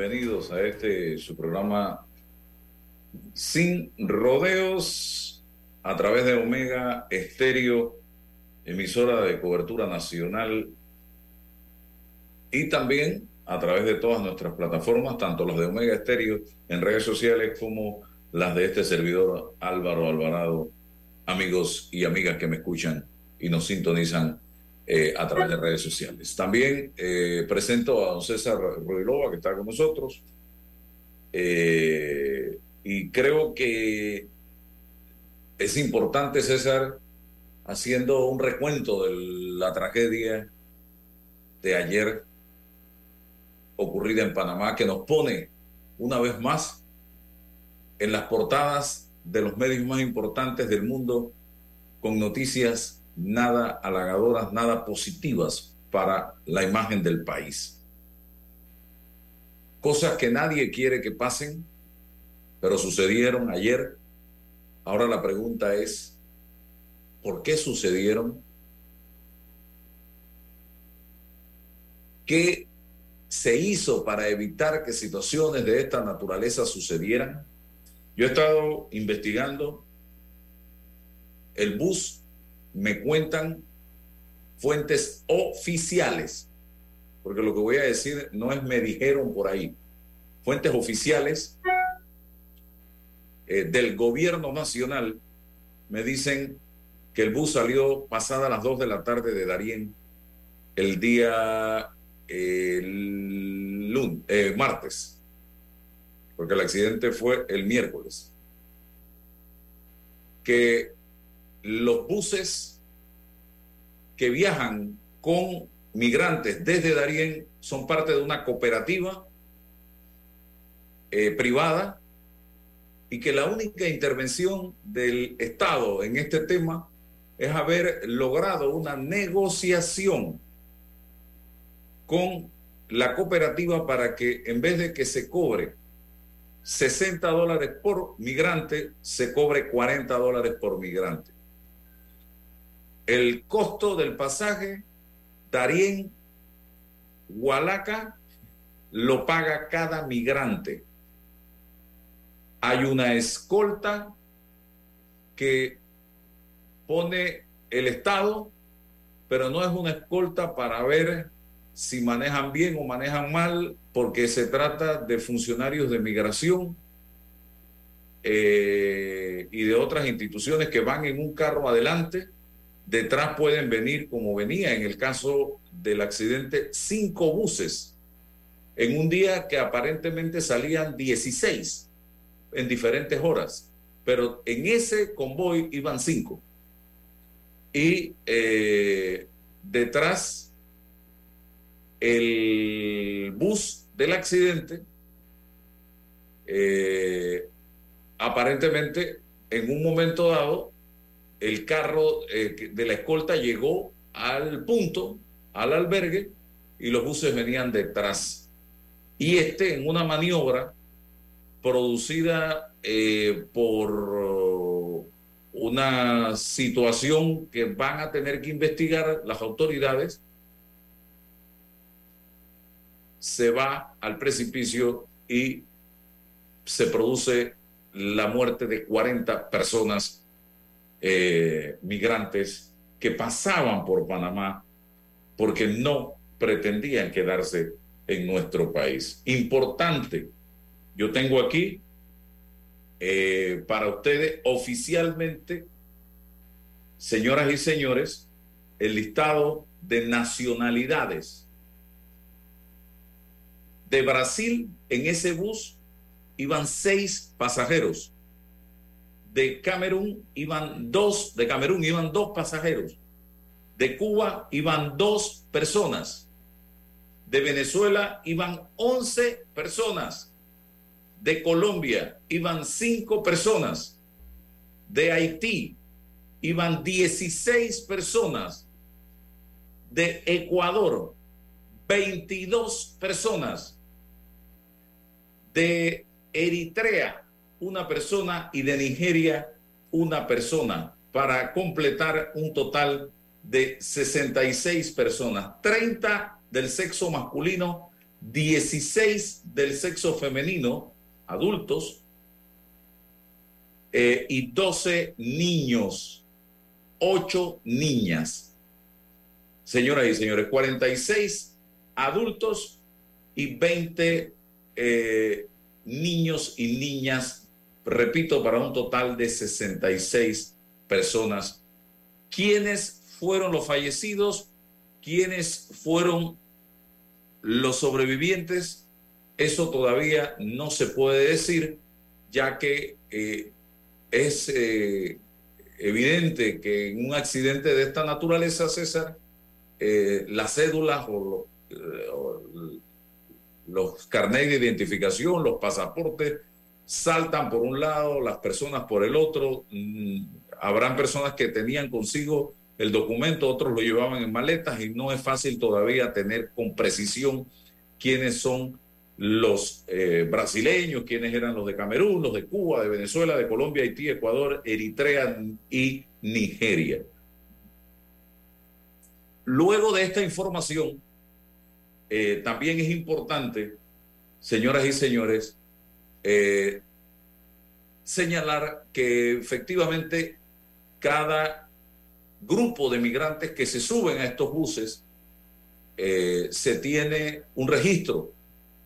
Bienvenidos a este su programa Sin Rodeos a través de Omega Estéreo, emisora de cobertura nacional y también a través de todas nuestras plataformas, tanto las de Omega Estéreo en redes sociales como las de este servidor Álvaro Alvarado, amigos y amigas que me escuchan y nos sintonizan eh, a través de redes sociales. También eh, presento a don César Ruilova, que está con nosotros, eh, y creo que es importante, César, haciendo un recuento de la tragedia de ayer ocurrida en Panamá, que nos pone una vez más en las portadas de los medios más importantes del mundo con noticias nada halagadoras, nada positivas para la imagen del país. Cosas que nadie quiere que pasen, pero sucedieron ayer. Ahora la pregunta es, ¿por qué sucedieron? ¿Qué se hizo para evitar que situaciones de esta naturaleza sucedieran? Yo he estado investigando el bus me cuentan fuentes oficiales, porque lo que voy a decir no es me dijeron por ahí, fuentes oficiales eh, del gobierno nacional me dicen que el bus salió pasada las 2 de la tarde de Darién el día el eh, martes, porque el accidente fue el miércoles, que los buses que viajan con migrantes desde Darién son parte de una cooperativa eh, privada y que la única intervención del Estado en este tema es haber logrado una negociación con la cooperativa para que en vez de que se cobre 60 dólares por migrante, se cobre 40 dólares por migrante. El costo del pasaje, Darien, Hualaca, lo paga cada migrante. Hay una escolta que pone el Estado, pero no es una escolta para ver si manejan bien o manejan mal, porque se trata de funcionarios de migración eh, y de otras instituciones que van en un carro adelante Detrás pueden venir, como venía en el caso del accidente, cinco buses en un día que aparentemente salían 16 en diferentes horas, pero en ese convoy iban cinco. Y eh, detrás el bus del accidente, eh, aparentemente en un momento dado el carro eh, de la escolta llegó al punto, al albergue, y los buses venían detrás. Y este, en una maniobra producida eh, por una situación que van a tener que investigar las autoridades, se va al precipicio y se produce la muerte de 40 personas eh, migrantes que pasaban por Panamá porque no pretendían quedarse en nuestro país. Importante, yo tengo aquí eh, para ustedes oficialmente, señoras y señores, el listado de nacionalidades. De Brasil, en ese bus iban seis pasajeros. De Camerún iban dos, de Camerún iban dos pasajeros. De Cuba iban dos personas. De Venezuela iban once personas. De Colombia iban cinco personas. De Haití iban 16 personas. De Ecuador, 22 personas. De Eritrea, una persona. Y de Nigeria, una persona. Para completar un total de 66 personas. 30 del sexo masculino, 16 del sexo femenino, adultos, eh, y 12 niños, 8 niñas. Señoras y señores, 46 adultos y 20 eh, niños y niñas, repito, para un total de 66 personas. ¿Quiénes fueron los fallecidos? ¿Quiénes fueron los sobrevivientes? Eso todavía no se puede decir, ya que eh, es eh, evidente que en un accidente de esta naturaleza, César, eh, las cédulas o, los carnets de identificación, los pasaportes, saltan por un lado, las personas por el otro. Mm, habrán personas que tenían consigo el documento, otros lo llevaban en maletas y no es fácil todavía tener con precisión quiénes son los eh, brasileños, quiénes eran los de Camerún, los de Cuba, de Venezuela, de Colombia, Haití, Ecuador, Eritrea y Nigeria. Luego de esta información, eh, también es importante, señoras y señores, eh, señalar que efectivamente cada grupo de migrantes que se suben a estos buses se tiene un registro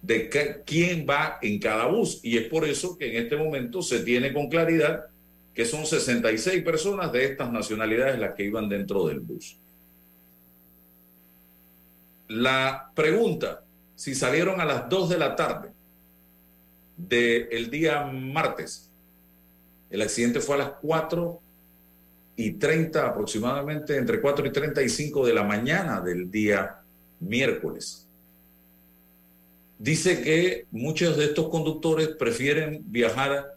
de quién va en cada bus. Y es por eso que en este momento se tiene con claridad que son 66 personas de estas nacionalidades las que iban dentro del bus. La pregunta, si salieron a las 2 de la tarde del día martes, el accidente fue a las 4 y 30 aproximadamente, entre 4 y 35 de la mañana del día miércoles dice que muchos de estos conductores prefieren viajar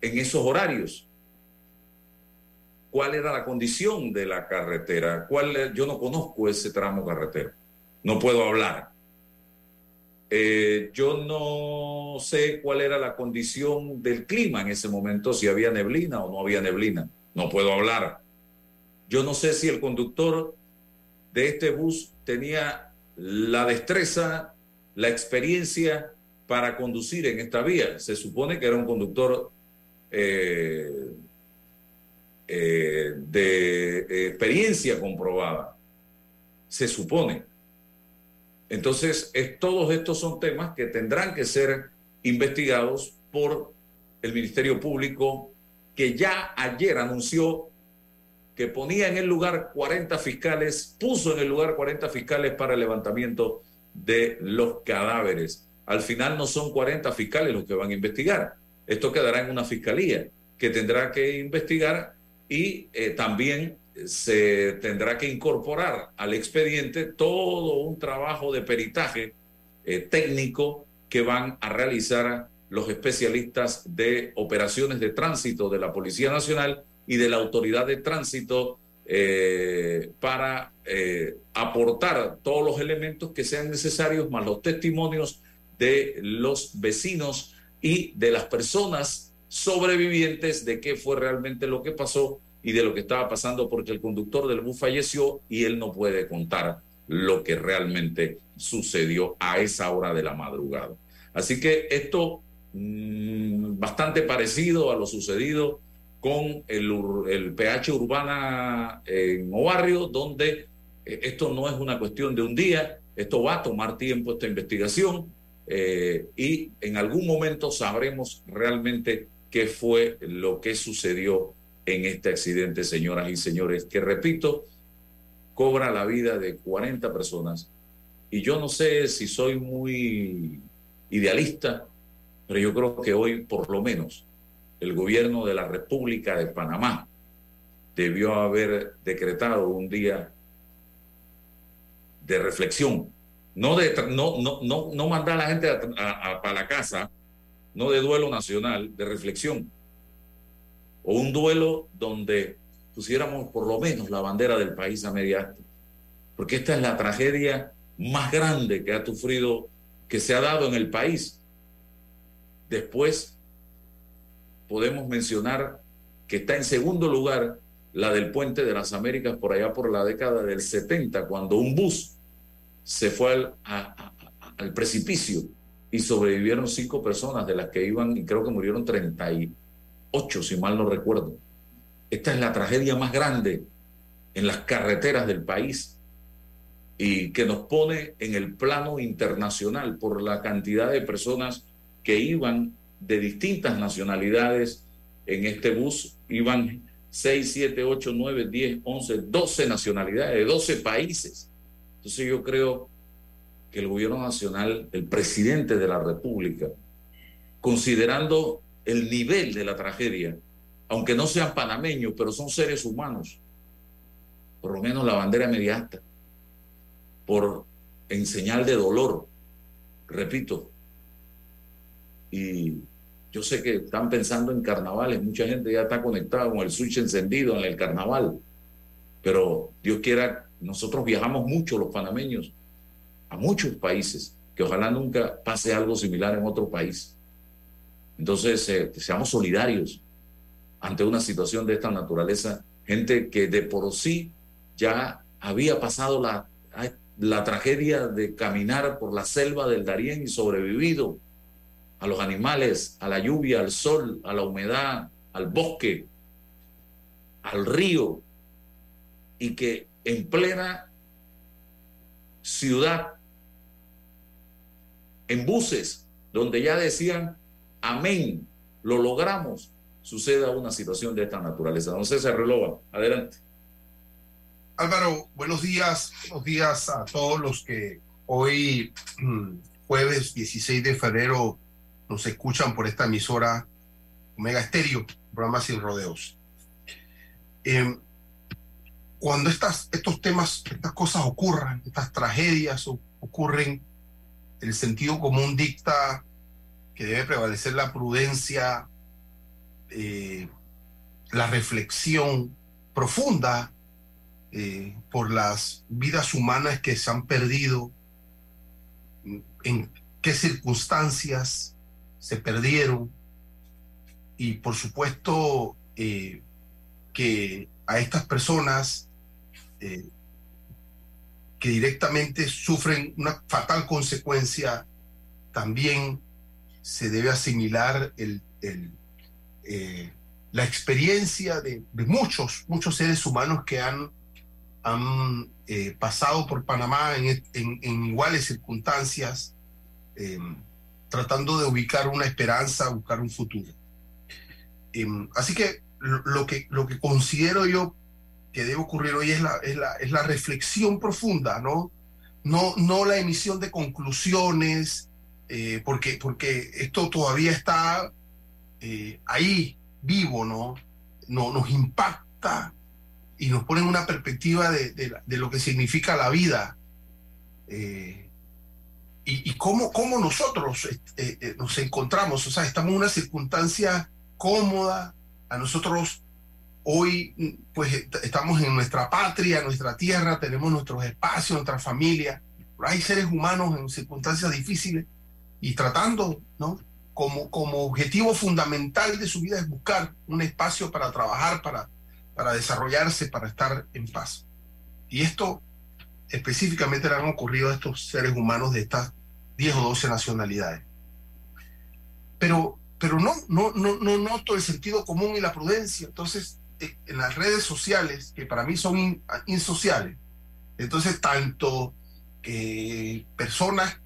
en esos horarios. ¿Cuál era la condición de la carretera? ¿Cuál, yo no conozco ese tramo carretera. No puedo hablar. Eh, yo no sé cuál era la condición del clima en ese momento, si había neblina o no había neblina. No puedo hablar. Yo no sé si el conductor de este bus tenía la destreza la experiencia para conducir en esta vía. Se supone que era un conductor eh, eh, de experiencia comprobada. Se supone. Entonces, todos estos son temas que tendrán que ser investigados por el Ministerio Público, que ya ayer anunció que ponía en el lugar 40 fiscales, puso en el lugar 40 fiscales para el levantamiento de los cadáveres. Al final no son 40 fiscales los que van a investigar. Esto quedará en una fiscalía que tendrá que investigar y eh, también se tendrá que incorporar al expediente todo un trabajo de peritaje eh, técnico que van a realizar los especialistas de operaciones de tránsito de la Policía Nacional y de la Autoridad de Tránsito eh, para eh, aportar todos los elementos que sean necesarios, más los testimonios de los vecinos y de las personas sobrevivientes de qué fue realmente lo que pasó y de lo que estaba pasando, porque el conductor del bus falleció y él no puede contar lo que realmente sucedió a esa hora de la madrugada. Así que esto mm, bastante parecido a lo sucedido con el, el PH Urbana en Obarrio, donde eh, esto no es una cuestión de un día, esto va a tomar tiempo esta investigación eh, y en algún momento sabremos realmente qué fue lo que sucedió en este accidente, señoras y señores, que repito, cobra la vida de 40 personas. Y yo no sé si soy muy idealista, pero yo creo que hoy, por lo menos, el gobierno de la República de Panamá debió haber decretado un día de reflexión, no, de, no, no, no, no mandar a la gente para la casa, no de duelo nacional, de reflexión, o un duelo donde pusiéramos por lo menos la bandera del país a media porque esta es la tragedia más grande que ha sufrido, que se ha dado en el país. Después podemos mencionar que está en segundo lugar la del puente de las Américas por allá por la década del 70, cuando un bus se fue al, precipicio y sobrevivieron cinco personas de las que iban, y creo que murieron 38, si mal no recuerdo. Esta es la tragedia más grande en las carreteras del país y que nos pone en el plano internacional por la cantidad de personas que iban de distintas nacionalidades en este bus. Iban 6, 7, 8, 9, 10, 11, 12 nacionalidades de 12 países. Entonces yo creo que el gobierno nacional, el presidente de la República, considerando el nivel de la tragedia, aunque no sean panameños, pero son seres humanos, por lo menos la bandera mediata, por en señal de dolor, repito, y yo sé que están pensando en carnavales, mucha gente ya está conectada con el switch encendido en el carnaval, pero Dios quiera nosotros viajamos mucho los panameños a muchos países, que ojalá nunca pase algo similar en otro país. Entonces, eh, seamos solidarios ante una situación de esta naturaleza, gente que de por sí ya había pasado la, la tragedia de caminar por la selva del Darién y sobrevivido a los animales, a la lluvia, al sol, a la humedad, al bosque, al río, y que en plena ciudad, en buses, donde ya decían, amén, lo logramos, suceda una situación de esta naturaleza. Don César Relova, adelante. Álvaro, buenos días, buenos días a todos los que hoy, mm, jueves 16 de febrero, nos escuchan por esta emisora Omega Estéreo, programa Sin Rodeos. Eh, cuando estas, estos temas, estas cosas ocurran, estas tragedias ocurren, el sentido común dicta que debe prevalecer la prudencia, eh, la reflexión profunda eh, por las vidas humanas que se han perdido, en qué circunstancias se perdieron y por supuesto eh, que a estas personas que directamente sufren una fatal consecuencia, también se debe asimilar el, eh, la experiencia de, muchos, muchos seres humanos que han, han eh, pasado por Panamá en, iguales circunstancias, em, tratando de ubicar una esperanza, buscar un futuro. Em, así que lo, que lo que considero yo que debe ocurrir hoy es la, es la, es la reflexión profunda, ¿no? No, no la emisión de conclusiones, eh, porque, porque esto todavía está eh, ahí, vivo, ¿no? ¿no? Nos impacta y nos pone en una perspectiva de, de, lo que significa la vida. Eh, y, y cómo, cómo, nosotros nos encontramos, o sea, estamos en una circunstancia cómoda, a nosotros Hoy, pues, estamos en nuestra patria, nuestra tierra, tenemos nuestros espacios, nuestra familia. hay seres humanos en circunstancias difíciles y tratando, ¿no? Como, como objetivo fundamental de su vida es buscar un espacio para trabajar, para, para desarrollarse, para estar en paz. Y esto específicamente le han ocurrido a estos seres humanos de estas 10 o 12 nacionalidades. Pero pero no, no, no, no noto el sentido común y la prudencia. Entonces, eh, en las redes sociales, que para mí son insociales, entonces tanto eh, personas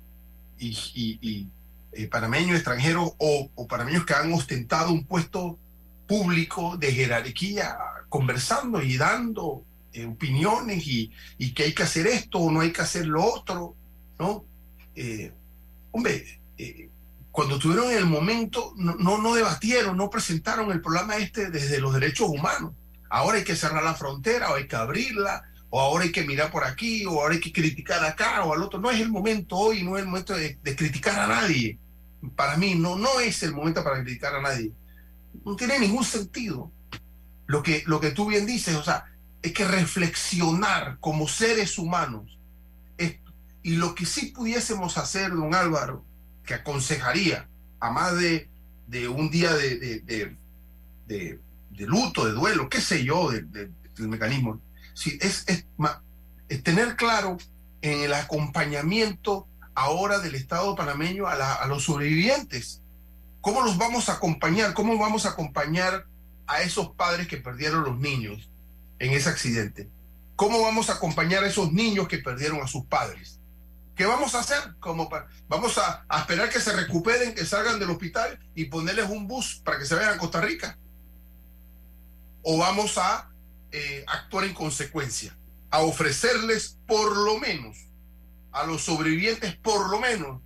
y, eh, panameños extranjeros o, o, panameños que han ostentado un puesto público de jerarquía, conversando y dando opiniones y, y, que hay que hacer esto o no hay que hacer lo otro, ¿no? hombre, cuando tuvieron el momento, no, no, debatieron, no presentaron el programa este desde los derechos humanos. Ahora hay que cerrar la frontera, o hay que abrirla, o ahora hay que mirar por aquí, o ahora hay que criticar acá o al otro. No es el momento hoy, no es el momento de, criticar a nadie. Para mí, no, no es el momento para criticar a nadie. No tiene ningún sentido. Lo que, lo que tú bien dices, o sea, es que reflexionar como seres humanos. y lo que sí pudiésemos hacer, don Álvaro, que aconsejaría a más de, un día de, luto, de duelo, qué sé yo, del mecanismo, sí, es, tener claro en el acompañamiento ahora del Estado panameño a, a los sobrevivientes. ¿Cómo los vamos a acompañar? ¿Cómo vamos a acompañar a esos padres que perdieron los niños en ese accidente? ¿Cómo vamos a acompañar a esos niños que perdieron a sus padres? ¿Qué vamos a hacer? Como vamos a, esperar que se recuperen, que salgan del hospital y ponerles un bus para que se vayan a Costa Rica. O vamos a eh, actuar en consecuencia, a ofrecerles por lo menos, a los sobrevivientes por lo menos,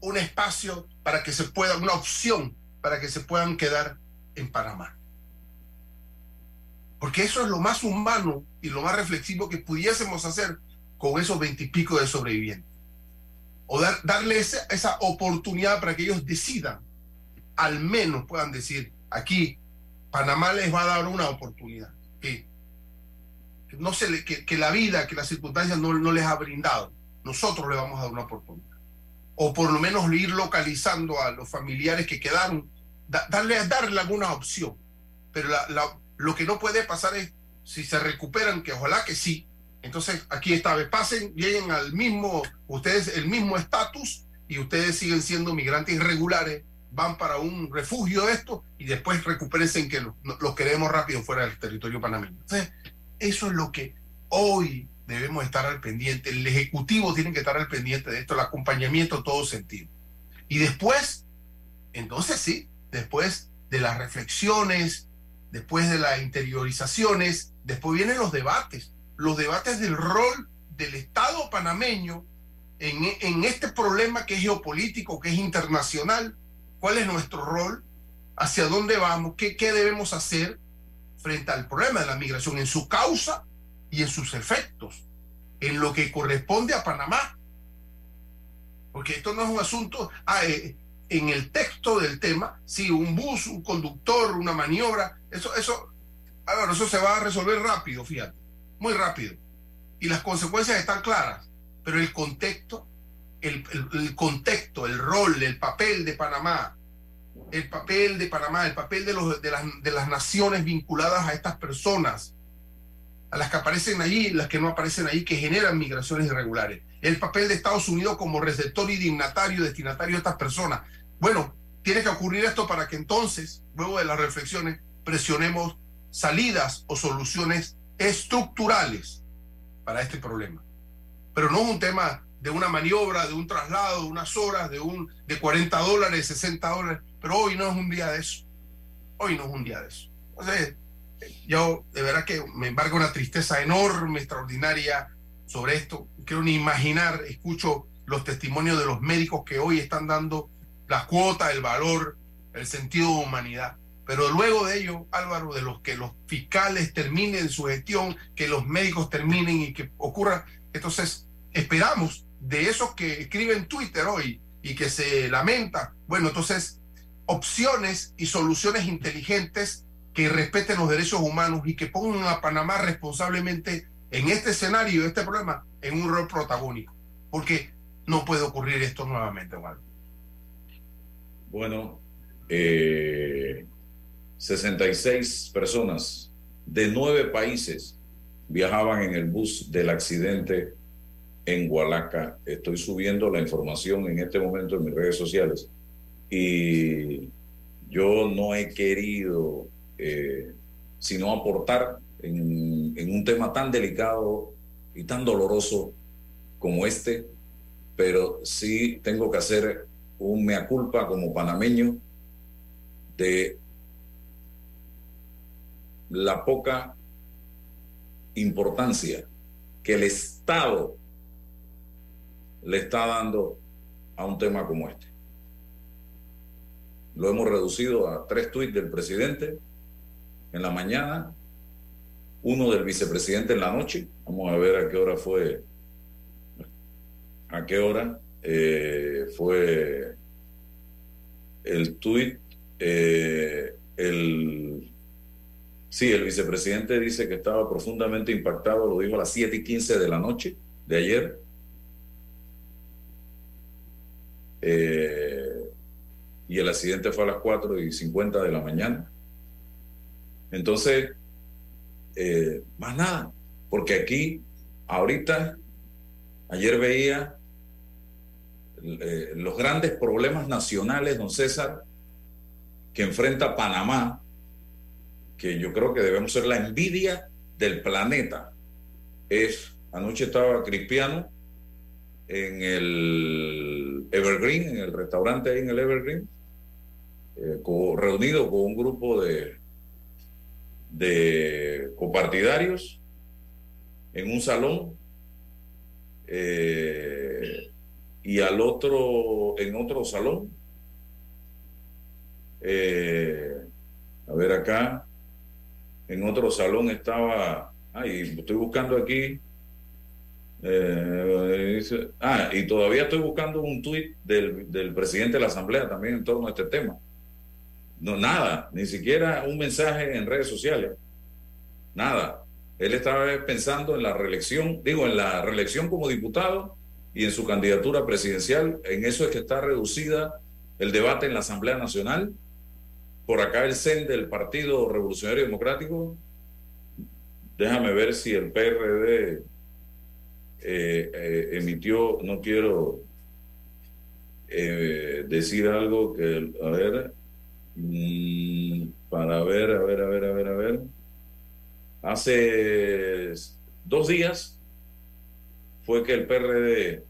un espacio para que se puedan, una opción para que se puedan quedar en Panamá. Porque eso es lo más humano y lo más reflexivo que pudiésemos hacer con esos veintipico de sobrevivientes. O dar, darle esa, esa oportunidad para que ellos decidan, al menos puedan decir, aquí Panamá les va a dar una oportunidad. No se que, la vida, que las circunstancias no, no, les ha brindado. Nosotros le vamos a dar una oportunidad. O por lo menos ir localizando a los familiares que quedaron, darle, darle alguna opción. Pero lo que no puede pasar es, si se recuperan, que ojalá que sí, entonces, aquí esta vez pasen, lleguen al mismo, ustedes el mismo estatus y ustedes siguen siendo migrantes irregulares, van para un refugio de esto y después recupérense en que los queremos rápido fuera del territorio panameño. Entonces, eso es lo que hoy debemos estar al pendiente. El Ejecutivo tiene que estar al pendiente de esto, el acompañamiento todo sentido. Y después, entonces sí, después de las reflexiones, después de las interiorizaciones, después vienen los debates. Los debates del rol del Estado panameño en, este problema que es geopolítico, que es internacional, cuál es nuestro rol, hacia dónde vamos, qué, qué debemos hacer frente al problema de la migración, en su causa y en sus efectos, en lo que corresponde a Panamá. Porque esto no es un asunto, ah, eh, en el texto del tema, sí, un bus, un conductor, una maniobra, eso, eso, bueno, eso se va a resolver rápido, fíjate muy rápido. Y las consecuencias están claras, pero el contexto, el, contexto, el rol, el papel de Panamá, el papel de Panamá, el papel de, los, de, las, de las naciones vinculadas a estas personas, a las que aparecen allí, las que no aparecen allí, que generan migraciones irregulares. El papel de Estados Unidos como receptor y dignatario, destinatario de estas personas. Bueno, tiene que ocurrir esto para que entonces, luego de las reflexiones, presionemos salidas o soluciones estructurales para este problema. Pero no es un tema de una maniobra, de un traslado, de unas horas, de, un, de 40 dólares, 60 dólares, pero hoy no es un día de eso. Hoy no es un día de eso. Entonces, yo de verdad que me embarga una tristeza enorme, extraordinaria sobre esto. Quiero ni imaginar, escucho los testimonios de los médicos que hoy están dando la cuota, el valor, el sentido de humanidad. Pero luego de ello, Álvaro, de los que los fiscales terminen su gestión, que los médicos terminen y que ocurra, entonces esperamos de esos que escriben Twitter hoy y que se lamenta, bueno, entonces opciones y soluciones inteligentes que respeten los derechos humanos y que pongan a Panamá responsablemente en este escenario, este problema, en un rol protagónico, porque no puede ocurrir esto nuevamente, Álvaro. Bueno, eh, 66 personas de nueve países viajaban en el bus del accidente en Hualaca. Estoy subiendo la información en este momento en mis redes sociales. y yo no he querido eh, sino aportar en, en un tema tan delicado y tan doloroso como este, pero sí tengo que hacer un mea culpa como panameño de la poca importancia que el Estado le está dando a un tema como este. Lo hemos reducido a tres tuits del presidente en la mañana, uno del vicepresidente en la noche. Vamos a ver a qué hora fue, a qué hora eh, fue el tuit. Eh, el, sí, el vicepresidente dice que estaba profundamente impactado, lo dijo a las 7 y 15 de la noche de ayer. Eh, y el accidente fue a las 4 y 50 de la mañana. Entonces, eh, más nada, porque aquí, ahorita, ayer veía eh, los grandes problemas nacionales, don César, que enfrenta Panamá, que yo creo que debemos ser la envidia del planeta. Es, anoche estaba Cristiano en el Evergreen, en el restaurante ahí en el Evergreen, eh, reunido con un grupo de, de copartidarios en un salón eh, y al otro en otro salón. Eh, a ver acá, en otro salón estaba, ay, estoy buscando aquí, ah, y todavía estoy buscando un tuit del, del presidente de la Asamblea también en torno a este tema. No, nada, ni siquiera un mensaje en redes sociales. Nada. Él estaba pensando en la reelección, digo, en la reelección como diputado y en su candidatura presidencial. En eso es que está reducida el debate en la Asamblea Nacional. Por acá el CEN del Partido Revolucionario Democrático. Déjame ver si el PRD eh, eh, emitió, no quiero eh, decir algo que, a ver, Mm, para ver, a ver, a ver, a ver, a ver. Hace dos días fue que el PRD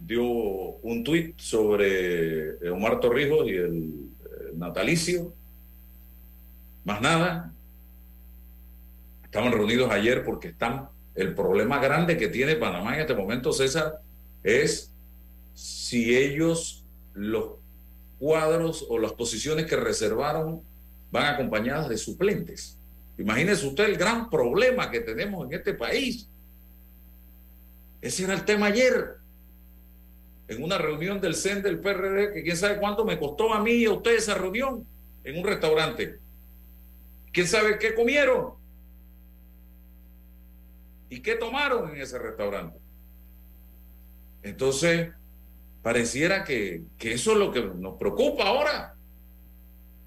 dio un tuit sobre Omar Torrijos y el, natalicio. Más nada. Estaban reunidos ayer porque están. El problema grande que tiene Panamá en este momento, César, es si ellos los cuadros o las posiciones que reservaron van acompañadas de suplentes. Imagínese usted el gran problema que tenemos en este país. Ese era el tema ayer, en una reunión del CEN del PRD, que quién sabe cuánto me costó a mí y a usted esa reunión en un restaurante. ¿Quién sabe qué comieron? ¿Y qué tomaron en ese restaurante? Entonces, pareciera que, eso es lo que nos preocupa ahora.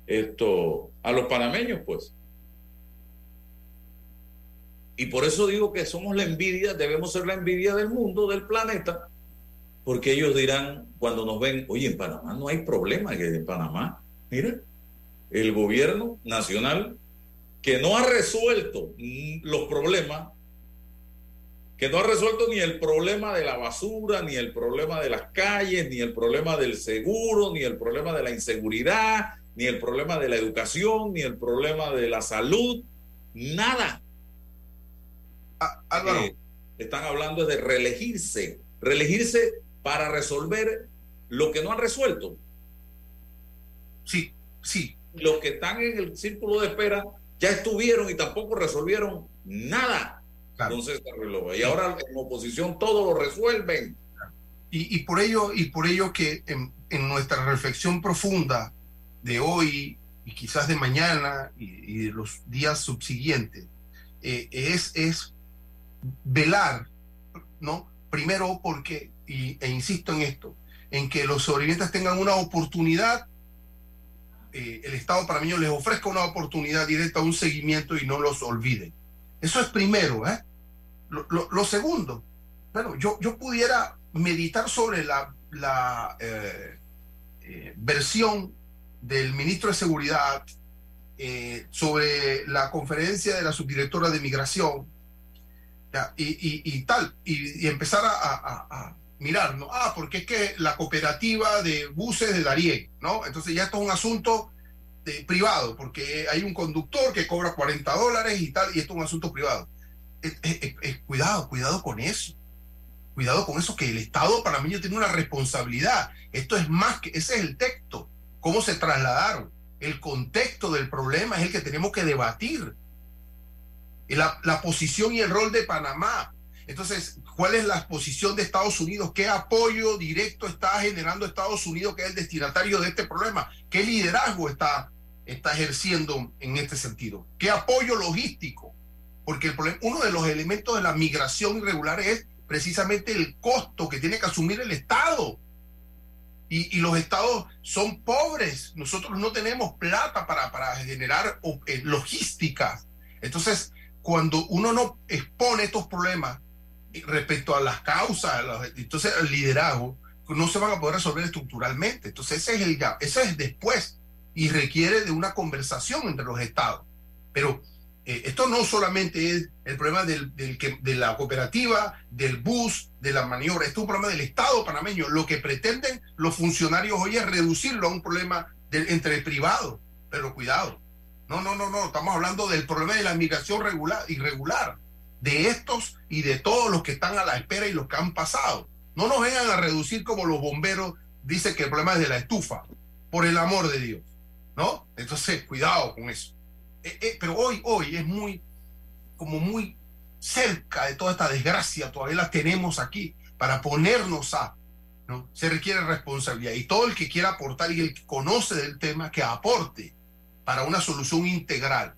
Esto, a los panameños, pues. Y por eso digo que somos la envidia, debemos ser la envidia del mundo, del planeta, porque ellos dirán cuando nos ven, oye, en Panamá no hay problema, que en Panamá, mira, el gobierno nacional que no ha resuelto los problemas que no ha resuelto ni el problema de la basura, ni el problema de las calles, ni el problema del seguro, ni el problema de la inseguridad, ni el problema de la educación, ni el problema de la salud, nada. Ah, Álvaro. Eh, están hablando de reelegirse, reelegirse para resolver lo que no han resuelto. Sí, sí. Los que están en el círculo de espera ya estuvieron y tampoco resolvieron nada. Entonces, y ahora en oposición todo lo resuelven. Y, por ello, y por ello que en, nuestra reflexión profunda de hoy y quizás de mañana y, de los días subsiguientes, eh, es, es velar, ¿no? Primero porque, y, e insisto en esto, en que los sobrevivientes tengan una oportunidad, eh, el Estado para mí les ofrezca una oportunidad directa, un seguimiento y no los olviden. Eso es primero, ¿eh? Lo, segundo, bueno, yo, yo pudiera meditar sobre la, la, eh, eh, versión del ministro de Seguridad eh, sobre la conferencia de la subdirectora de migración y, tal, y, empezar a, mirar, ¿no? Ah, porque es que la cooperativa de buses de Darien, ¿no? Entonces ya esto es un asunto privado, porque hay un conductor que cobra 40 dólares y tal, y esto es un asunto privado. cuidado, cuidado con eso. Cuidado con eso, que el Estado panameño tiene una responsabilidad. Esto es más que, ese es el texto, cómo se trasladaron. El contexto del problema es el que tenemos que debatir. La, la posición y el rol de Panamá. Entonces, ¿cuál es la posición de Estados Unidos? ¿Qué apoyo directo está generando Estados Unidos, que es el destinatario de este problema? ¿Qué liderazgo está, está ejerciendo en este sentido? ¿Qué apoyo logístico? Porque el problema, uno de los elementos de la migración irregular es precisamente el costo que tiene que asumir el Estado. Y, los estados son pobres. Nosotros no tenemos plata para, para generar eh, logística. Entonces, cuando uno no expone estos problemas respecto a las causas, entonces el liderazgo, no se van a poder resolver estructuralmente. Entonces, ese es el ese es después y requiere de una conversación entre los estados. Pero eh, esto no solamente es el problema del, que, de la cooperativa, del bus, de la maniobra, esto es un problema del Estado panameño. Lo que pretenden los funcionarios hoy es reducirlo a un problema entre privados. Pero cuidado, no, no, no, no, estamos hablando del problema de la migración regular, irregular, de estos y de todos los que están a la espera y los que han pasado. No nos vengan a reducir como los bomberos dicen que el problema es de la estufa, por el amor de Dios, ¿no? Entonces, cuidado con eso. Eh, eh, pero hoy, hoy es muy, como muy cerca de toda esta desgracia, todavía la tenemos aquí para ponernos a, ¿no? Se requiere responsabilidad y todo el que quiera aportar y el que conoce del tema, que aporte para una solución integral.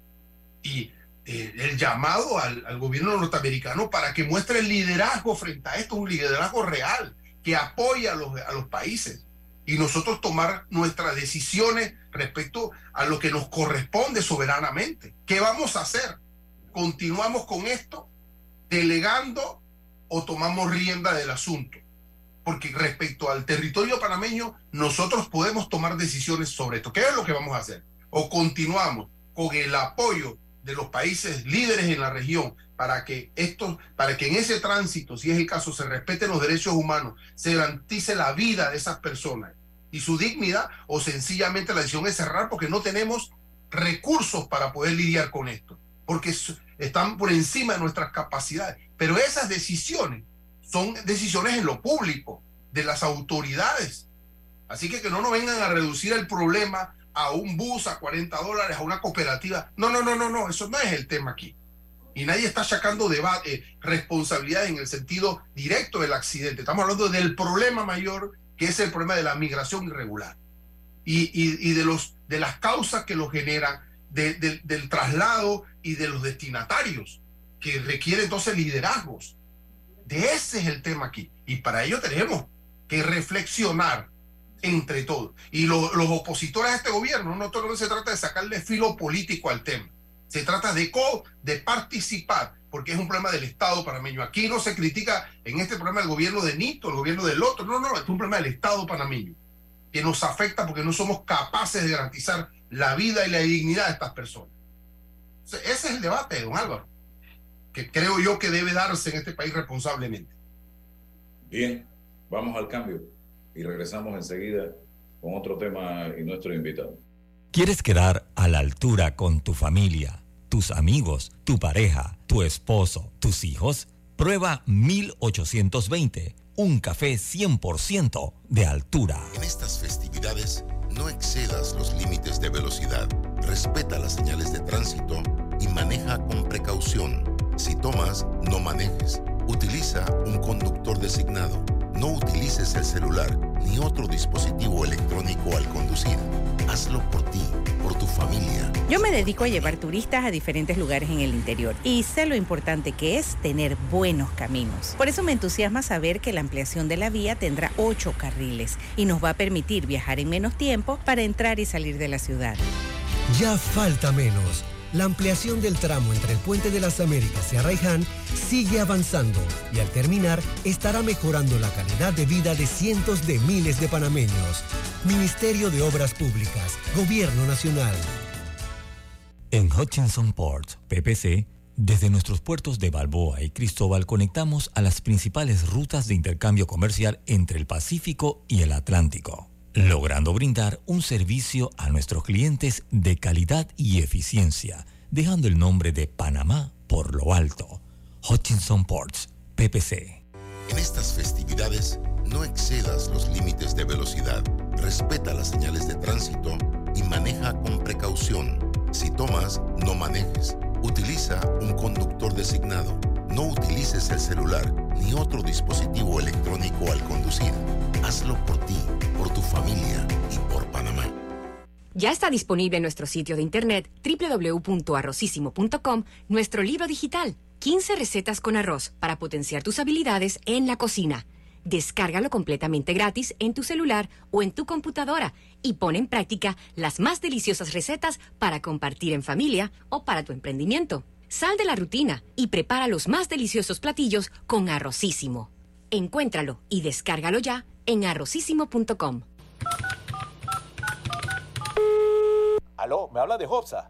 Y eh, el llamado al, gobierno norteamericano para que muestre el liderazgo frente a esto, un liderazgo real, que apoya a los, a los países y nosotros tomar nuestras decisiones respecto a lo que nos corresponde soberanamente. ¿Qué vamos a hacer? ¿Continuamos con esto delegando o tomamos rienda del asunto? Porque respecto al territorio panameño, nosotros podemos tomar decisiones sobre esto. ¿Qué es lo que vamos a hacer? O continuamos con el apoyo de los países líderes en la región para que esto, para que en ese tránsito, si es el caso, se respeten los derechos humanos, se garantice la vida de esas personas y su dignidad o sencillamente la decisión es cerrar porque no tenemos recursos para poder lidiar con esto, porque están por encima de nuestras capacidades. Pero esas decisiones son decisiones en lo público, de las autoridades. Así que que no nos vengan a reducir el problema a un bus a 40 dólares, a una cooperativa. No, no, no, no, no, eso no es el tema aquí. Y nadie está sacando eh, responsabilidad en el sentido directo del accidente. Estamos hablando del problema mayor que es el problema de la migración irregular y, de, las causas que lo generan, del traslado y de los destinatarios, que requiere entonces liderazgos. De ese es el tema aquí. Y para ello tenemos que reflexionar entre todos. Y los opositores a este gobierno, no todo se trata de sacarle filo político al tema. Se trata de, co, de participar porque es un problema del Estado panameño. Aquí no se critica en este problema el gobierno de Nito, el gobierno del otro, no, no, es un problema del Estado panameño, que nos afecta porque no somos capaces de garantizar la vida y la dignidad de estas personas. ese es el debate, don Álvaro, que creo yo que debe darse en este país responsablemente. Bien, vamos al cambio y regresamos enseguida con otro tema y nuestro invitado. ¿Quieres quedar a la altura con tu familia? tus amigos, tu pareja, tu esposo, tus hijos, prueba 1820, un café 100% de altura. En estas festividades, no excedas los límites de velocidad, respeta las señales de tránsito y maneja con precaución. Si tomas, no manejes. Utiliza un conductor designado. No utilices el celular ni otro dispositivo electrónico al conducir. Hazlo por ti, por tu familia. Yo me dedico a llevar turistas a diferentes lugares en el interior y sé lo importante que es tener buenos caminos. Por eso me entusiasma saber que la ampliación de la vía tendrá ocho carriles y nos va a permitir viajar en menos tiempo para entrar y salir de la ciudad. Ya falta menos La ampliación del tramo entre el Puente de las Américas y Arraiján sigue avanzando y al terminar estará mejorando la calidad de vida de cientos de miles de panameños. Ministerio de Obras Públicas, Gobierno Nacional. En Hutchinson Ports, PPC, desde nuestros puertos de Balboa y Cristóbal conectamos a las principales rutas de intercambio comercial entre el Pacífico y el Atlántico logrando brindar un servicio a nuestros clientes de calidad y eficiencia, dejando el nombre de Panamá por lo alto. Hutchinson Ports, PPC. En estas festividades, no excedas los límites de velocidad, respeta las señales de tránsito y maneja con precaución. Si tomas, no manejes. Utiliza un conductor designado. No utilices el celular ni otro dispositivo electrónico al conducir. Hazlo por ti, por tu familia y por Panamá. Ya está disponible en nuestro sitio de internet www.arrocísimo.com nuestro libro digital, 15 recetas con arroz para potenciar tus habilidades en la cocina. Descárgalo completamente gratis en tu celular o en tu computadora y pon en práctica las más deliciosas recetas para compartir en familia o para tu emprendimiento. Sal de la rutina y prepara los más deliciosos platillos con Arrocísimo. Encuéntralo y descárgalo ya en arrocísimo.com. Aló, ¿me habla de Hopsa?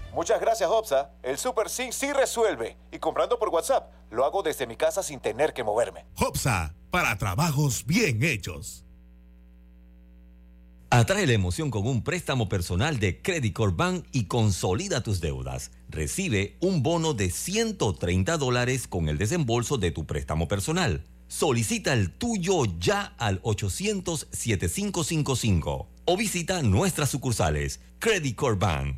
Muchas gracias, Hopsa. El Super C sí resuelve. Y comprando por WhatsApp, lo hago desde mi casa sin tener que moverme. Hopsa, para trabajos bien hechos. Atrae la emoción con un préstamo personal de Credit Corp Bank y consolida tus deudas. Recibe un bono de 130 dólares con el desembolso de tu préstamo personal. Solicita el tuyo ya al 800-7555 o visita nuestras sucursales. Credit Corp Bank.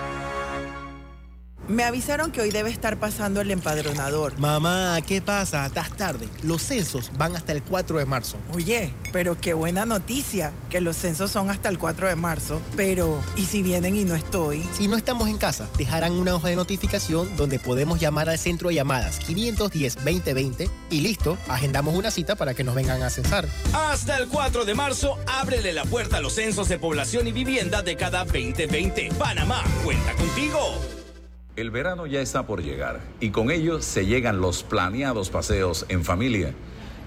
Me avisaron que hoy debe estar pasando el empadronador. Mamá, ¿qué pasa? Estás tarde. Los censos van hasta el 4 de marzo. Oye, pero qué buena noticia, que los censos son hasta el 4 de marzo. Pero, ¿y si vienen y no estoy? Si no estamos en casa, dejarán una hoja de notificación donde podemos llamar al centro de llamadas 510-2020 y listo, agendamos una cita para que nos vengan a censar. Hasta el 4 de marzo, ábrele la puerta a los censos de población y vivienda de cada 2020. Panamá, cuenta contigo. El verano ya está por llegar y con ello se llegan los planeados paseos en familia.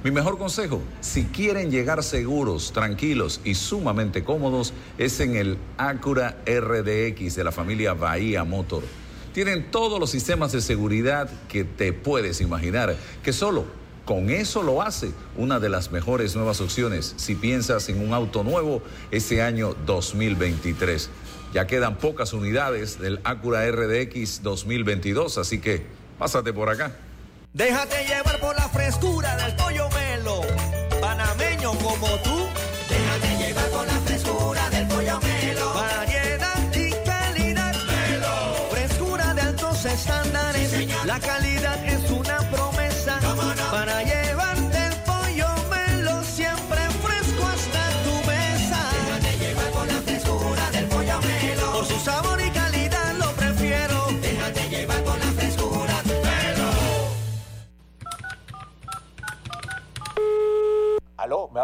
Mi mejor consejo, si quieren llegar seguros, tranquilos y sumamente cómodos, es en el Acura RDX de la familia Bahía Motor. Tienen todos los sistemas de seguridad que te puedes imaginar, que solo con eso lo hace una de las mejores nuevas opciones si piensas en un auto nuevo este año 2023. Ya quedan pocas unidades del Acura RDX 2022, así que pásate por acá. Déjate llevar por la frescura del pollo melo, panameño como tú.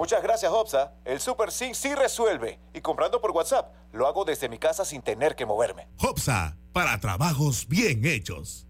Muchas gracias, Hopsa. El Super Sim sí resuelve. Y comprando por WhatsApp, lo hago desde mi casa sin tener que moverme. Hopsa, para trabajos bien hechos.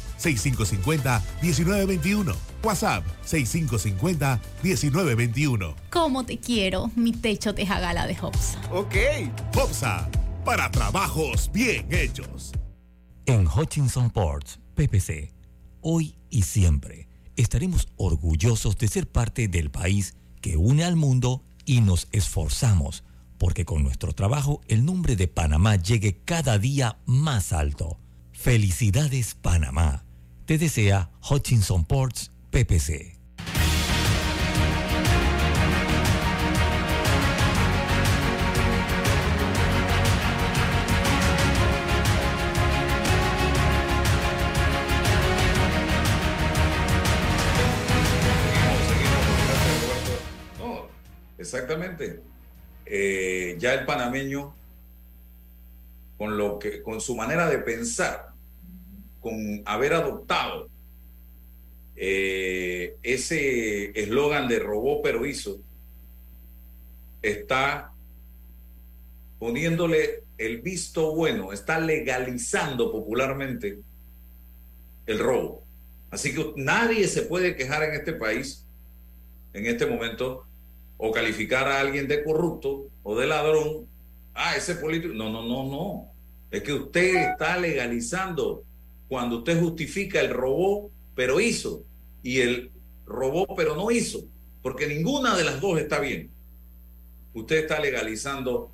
6550-1921. WhatsApp 6550-1921. ¿Cómo te quiero? Mi techo de jagala de Hopsa. Ok. Hopsa, para trabajos bien hechos. En Hutchinson Ports, PPC, hoy y siempre estaremos orgullosos de ser parte del país que une al mundo y nos esforzamos porque con nuestro trabajo el nombre de Panamá llegue cada día más alto. Felicidades Panamá. Te desea Hutchinson Ports PPC. No, exactamente. Eh, ya el panameño, con lo que, con su manera de pensar, con haber adoptado eh, ese eslogan de robó pero hizo, está poniéndole el visto bueno, está legalizando popularmente el robo. Así que nadie se puede quejar en este país en este momento o calificar a alguien de corrupto o de ladrón. Ah, ese político. No, no, no, no. Es que usted está legalizando cuando usted justifica el robó, pero hizo, y el robó, pero no hizo, porque ninguna de las dos está bien. Usted está legalizando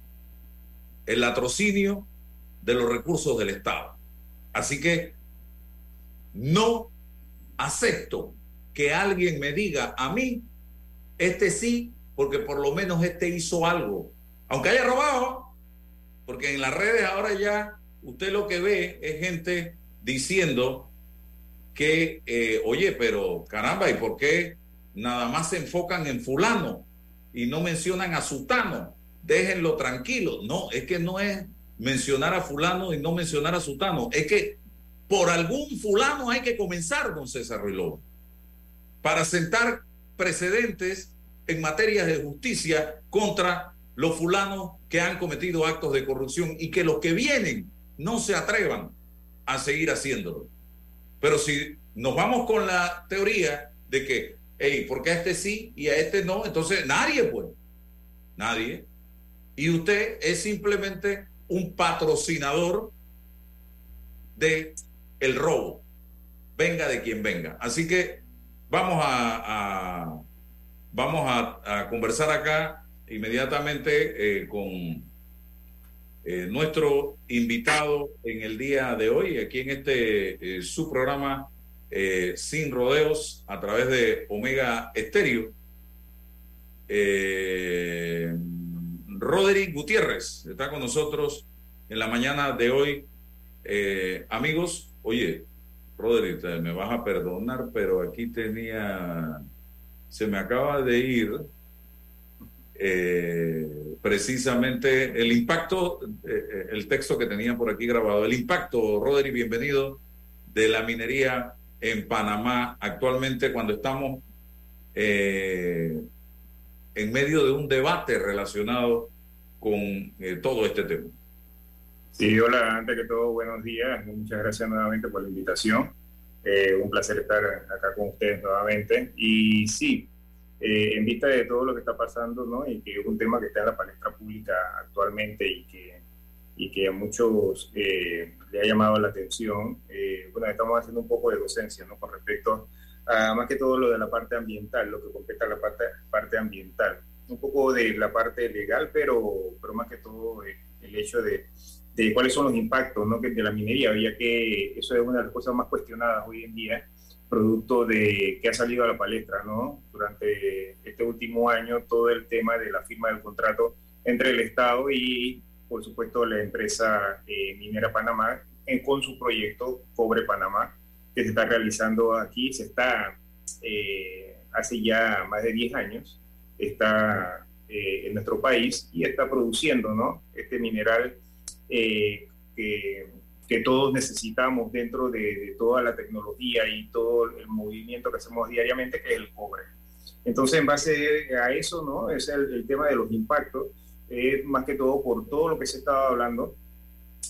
el latrocinio de los recursos del Estado. Así que no acepto que alguien me diga a mí, este sí porque por lo menos este hizo algo, aunque haya robado, porque en las redes ahora ya usted lo que ve es gente diciendo que, eh, oye, pero caramba, ¿y por qué nada más se enfocan en fulano y no mencionan a sutano? Déjenlo tranquilo. No, es que no es mencionar a fulano y no mencionar a sutano, es que por algún fulano hay que comenzar, don César Ruiló, para sentar precedentes en materia de justicia contra los fulanos que han cometido actos de corrupción y que los que vienen no se atrevan a seguir haciéndolo. Pero si nos vamos con la teoría de que, hey, ¿por qué a este sí y a este no? Entonces nadie puede. Nadie. Y usted es simplemente un patrocinador de el robo. Venga de quien venga. Así que vamos a, vamos a, conversar acá inmediatamente eh, con eh, nuestro invitado en el día de hoy, aquí en este eh, su programa Sin Rodeos a través de Omega Estéreo. Roderick Gutiérrez está con nosotros en la mañana de hoy. amigos, oye, Roderick, me vas a perdonar, pero aquí tenía, se me acaba de ir eh, precisamente el impacto, eh, el texto que tenía por aquí grabado, el impacto, Roderick, bienvenido, de la minería en Panamá actualmente cuando estamos eh, en medio de un debate relacionado con todo este tema. Sí, hola, antes que todo, buenos días. Muchas gracias nuevamente por la invitación. Eh, un placer estar acá con ustedes nuevamente. Y sí, eh, en vista de todo lo que está pasando, ¿no? Y que es un tema que está en la palestra pública actualmente y que, y que a muchos eh, le ha llamado la atención, bueno, estamos haciendo un poco de docencia, ¿no? Con respecto a más que todo lo de la parte ambiental, lo que compete a la parte, parte ambiental. Un poco de la parte legal, pero, pero más que todo el hecho de de cuáles son los impactos ¿no? de la minería, ya que eso es una de las cosas más cuestionadas hoy en día, producto de que ha salido a la palestra ¿no? durante este último año todo el tema de la firma del contrato entre el Estado y, por supuesto, la empresa eh, minera Panamá en, con su proyecto Cobre Panamá, que se está realizando aquí, se está eh, hace ya más de 10 años, está eh, en nuestro país y está produciendo ¿no? este mineral eh, que, todos necesitamos dentro de, toda la tecnología y todo el movimiento que hacemos diariamente, que es el cobre. Entonces, en base a eso, ¿no? Es el, tema de los impactos, más que todo por todo lo que se estaba hablando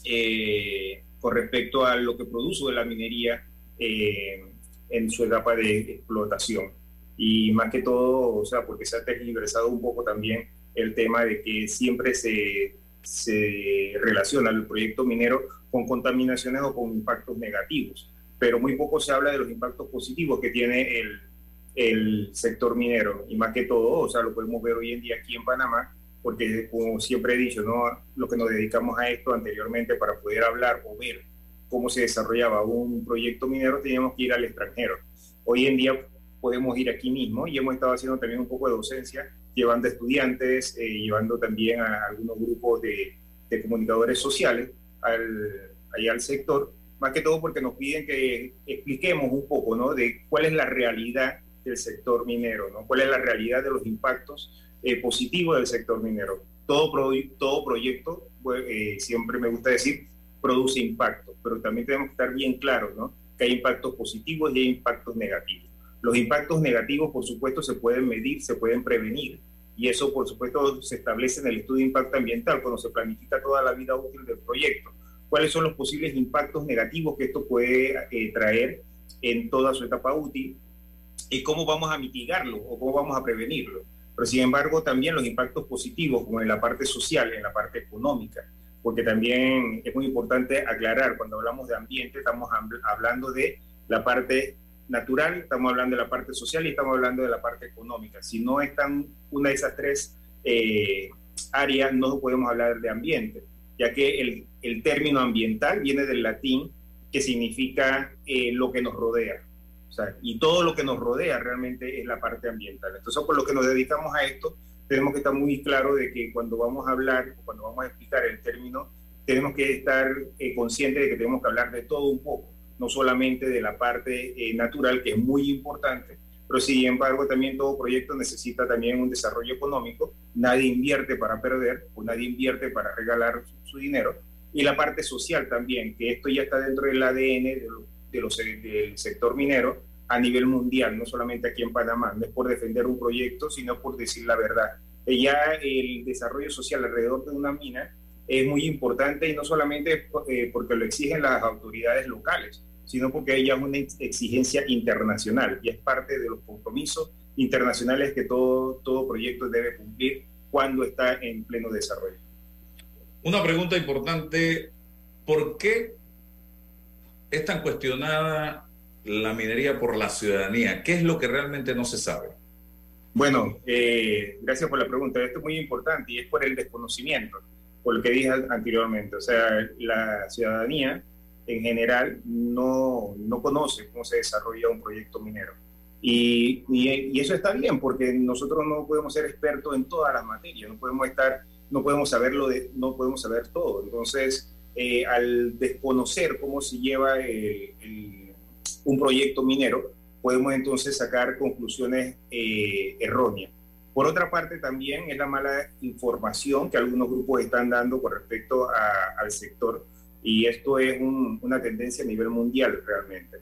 eh, con respecto a lo que produce la minería eh, en su etapa de explotación. Y más que todo, o sea, porque se ha tergiversado un poco también el tema de que siempre se se relaciona el proyecto minero con contaminaciones o con impactos negativos, pero muy poco se habla de los impactos positivos que tiene el, el sector minero y más que todo, o sea, lo podemos ver hoy en día aquí en Panamá, porque como siempre he dicho, ¿no? lo que nos dedicamos a esto anteriormente para poder hablar o ver cómo se desarrollaba un proyecto minero, teníamos que ir al extranjero. Hoy en día podemos ir aquí mismo y hemos estado haciendo también un poco de docencia llevando estudiantes, eh, llevando también a algunos grupos de, comunicadores sociales al, al sector, más que todo porque nos piden que expliquemos un poco ¿no? de cuál es la realidad del sector minero, ¿no? cuál es la realidad de los impactos eh, positivos del sector minero. Todo, todo proyecto, pues, eh, siempre me gusta decir, produce impacto, pero también tenemos que estar bien claros ¿no? que hay impactos positivos y hay impactos negativos. Los impactos negativos, por supuesto, se pueden medir, se pueden prevenir. Y eso, por supuesto, se establece en el estudio de impacto ambiental cuando se planifica toda la vida útil del proyecto. ¿Cuáles son los posibles impactos negativos que esto puede eh, traer en toda su etapa útil? ¿Y cómo vamos a mitigarlo o cómo vamos a prevenirlo? Pero sin embargo, también los impactos positivos, como en la parte social, en la parte económica, porque también es muy importante aclarar, cuando hablamos de ambiente, estamos hablando de la parte natural, estamos hablando de la parte social y estamos hablando de la parte económica. Si no están una de esas tres eh, áreas, no podemos hablar de ambiente, ya que el, el, término ambiental viene del latín que significa eh, lo que nos rodea. Y todo lo que nos rodea realmente es la parte ambiental. Entonces, por lo que nos dedicamos a esto, tenemos que estar muy claros de que cuando vamos a hablar, cuando vamos a explicar el término, tenemos que estar eh, conscientes de que tenemos que hablar de todo un poco, no solamente de la parte eh, natural, que es muy importante, pero sin embargo también todo proyecto necesita también un desarrollo económico, nadie invierte para perder o nadie invierte para regalar su, dinero, y la parte social también, que esto ya está dentro del ADN de, los, del sector minero a nivel mundial, no solamente aquí en Panamá, no es por defender un proyecto, sino por decir la verdad. Ya el desarrollo social alrededor de una mina es muy importante y no solamente eh, porque lo exigen las autoridades locales, sino porque hay ya una exigencia internacional y es parte de los compromisos internacionales que todo, todo proyecto debe cumplir cuando está en pleno desarrollo. Una pregunta importante, ¿por qué es tan cuestionada la minería por la ciudadanía? ¿Qué es lo que realmente no se sabe? Bueno, eh, gracias por la pregunta. Esto es muy importante y es por el desconocimiento por lo que dije anteriormente. O sea, la ciudadanía en general no, no conoce cómo se desarrolla un proyecto minero. Y, y, eso está bien, porque nosotros no podemos ser expertos en todas las materias, no podemos estar, no podemos saberlo de, no podemos saber todo. Entonces, eh, al desconocer cómo se lleva un proyecto minero, podemos entonces sacar conclusiones eh, erróneas. Por otra parte, también es la mala información que algunos grupos están dando con respecto al sector y esto es una tendencia a nivel mundial realmente.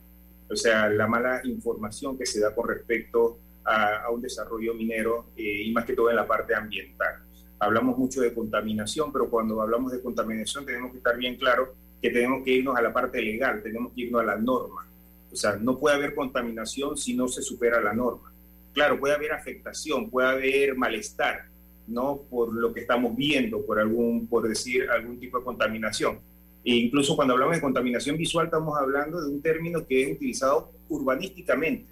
O sea, la mala información que se da con respecto a, un desarrollo minero eh, y más que todo en la parte ambiental. Hablamos mucho de contaminación, pero cuando hablamos de contaminación tenemos que estar bien claro que tenemos que irnos a la parte legal, tenemos que irnos a la norma. O sea, no puede haber contaminación si no se supera la norma claro, puede haber afectación, puede haber malestar, ¿no? Por lo que estamos viendo, por algún, por decir, algún tipo de contaminación. E incluso cuando hablamos de contaminación visual, estamos hablando de un término que es utilizado urbanísticamente,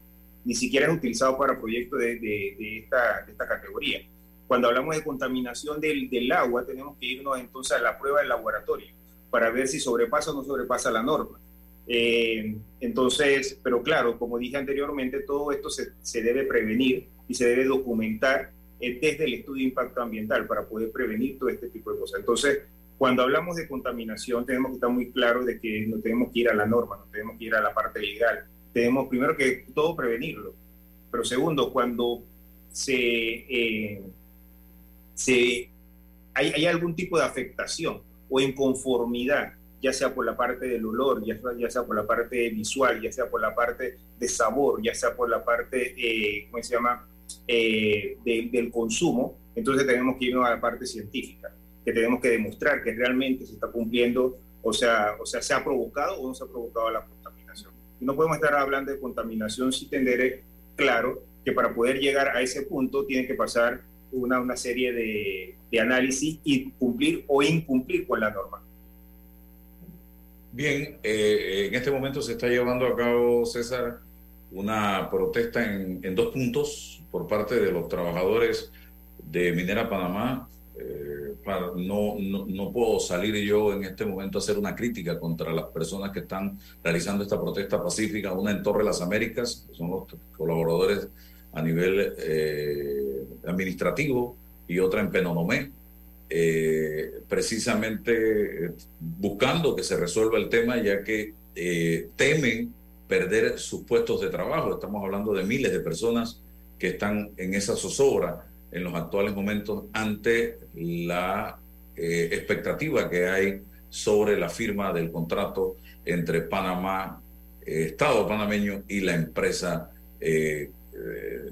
ni siquiera es utilizado para proyectos de, de, esta, de esta, categoría. Cuando hablamos de contaminación del, del agua, tenemos que irnos entonces a la prueba del laboratorio para ver si sobrepasa o no sobrepasa la norma. Eh, entonces, pero claro, como dije anteriormente, todo esto se, se debe prevenir y se debe documentar eh, desde el estudio de impacto ambiental para poder prevenir todo este tipo de cosas. Entonces, cuando hablamos de contaminación, tenemos que estar muy claros de que no tenemos que ir a la norma, no tenemos que ir a la parte legal. Tenemos primero que todo prevenirlo. Pero segundo, cuando se, eh, se hay, hay algún tipo de afectación o inconformidad ya sea por la parte del olor, ya sea, ya sea por la parte visual, ya sea por la parte de sabor, ya sea por la parte, eh, ¿cómo se llama?, eh, del consumo, entonces tenemos que irnos a la parte científica, que tenemos que demostrar que realmente se está cumpliendo, o sea, o sea, se ha provocado o no se ha provocado la contaminación. Y no podemos estar hablando de contaminación sin tener claro que para poder llegar a ese punto tiene que pasar una, una serie de, de análisis y cumplir o incumplir con la norma. Bien, eh, en este momento se está llevando a cabo, César, una protesta en, dos puntos por parte de los trabajadores de Minera Panamá. Eh, no, no, puedo salir yo en este momento a hacer una crítica contra las personas que están realizando esta protesta pacífica, una en Torre Las Américas, que son los colaboradores a nivel eh, administrativo, y otra en Penonomé eh, precisamente buscando que se resuelva el tema, ya que eh, temen perder sus puestos de trabajo. Estamos hablando de miles de personas que están en esa zozobra en los actuales momentos ante la eh, expectativa que hay sobre la firma del contrato entre Panamá, Estado panameño y la empresa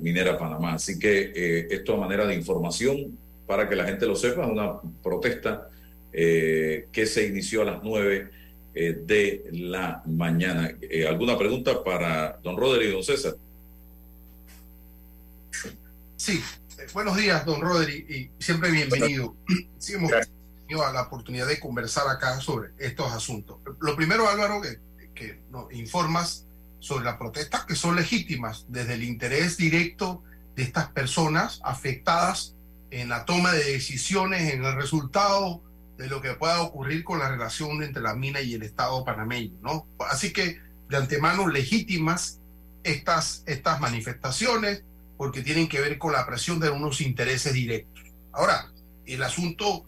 minera Panamá. Así que esto a manera de información para que la gente lo sepa, es una protesta eh, que se inició a las 9 eh, de la mañana. Eh, ¿Alguna pregunta para don Roderick y don César? Sí, buenos días, don Roderick, y siempre bienvenido. Sí, hemos tenido la oportunidad de conversar acá sobre estos asuntos. Lo primero, Álvaro, que, que nos informas sobre las protestas que son legítimas desde el interés directo de estas personas afectadas en la toma de decisiones, en el resultado de lo que pueda ocurrir con la relación entre la mina y el Estado panameño, ¿no? Así que de antemano legítimas estas, estas manifestaciones, porque tienen que ver con la presión de unos intereses directos. Ahora, el asunto